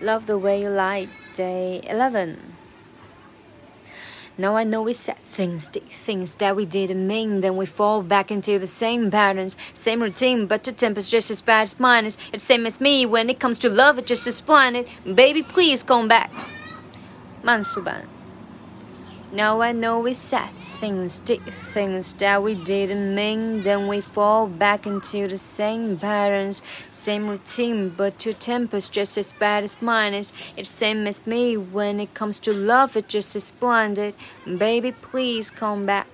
Love the way you lie, day 11. Now I know we said things, things that we didn't mean. Then we fall back into the same patterns, same routine. But your temper's just as bad as mine is. It's same as me when it comes to love, it's just as blinded. Baby, please come back. 慢速版. Now I know we said things, did things that we didn't mean. Then we fall back into the same patterns, same routine. But your temper's just as bad as mine is. It's same as me when it comes to love. It's just as blinded. Baby, please come back.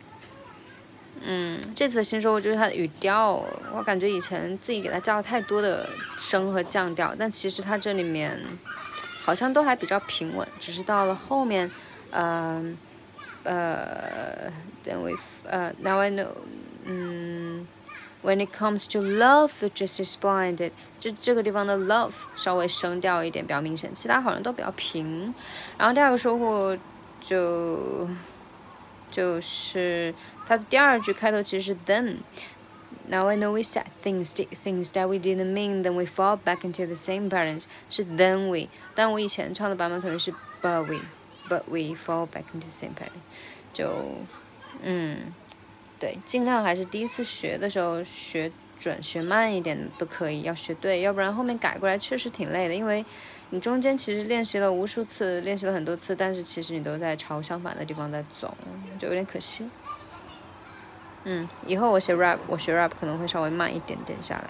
嗯，这次的新收获就是它的语调，我感觉以前自己给它加了太多的升和降调，但其实它这里面好像都还比较平稳，只是到了后面，嗯、呃。 uh, then we uh, now I know. Um, when it comes to love, it just is blinded。这这个地方的 love 稍微升调一点，比较明显，其他好像都比较平。然后第二个收获就就是它的第二句开头其实是 then。Now I know we said things, things that we didn't mean, then we fall back into the same patterns. 是 then we，但我以前唱的版本可能是 but we。 But we fall back into the same pattern。就，嗯，对，尽量还是第一次学的时候学准，学慢一点都可以，要学对，要不然后面改过来确实挺累的。因为你中间其实练习了无数次，练习了很多次，但是其实你都在朝相反的地方在走，就有点可惜。嗯，以后我写 rap，我学 rap 可能会稍微慢一点点下来。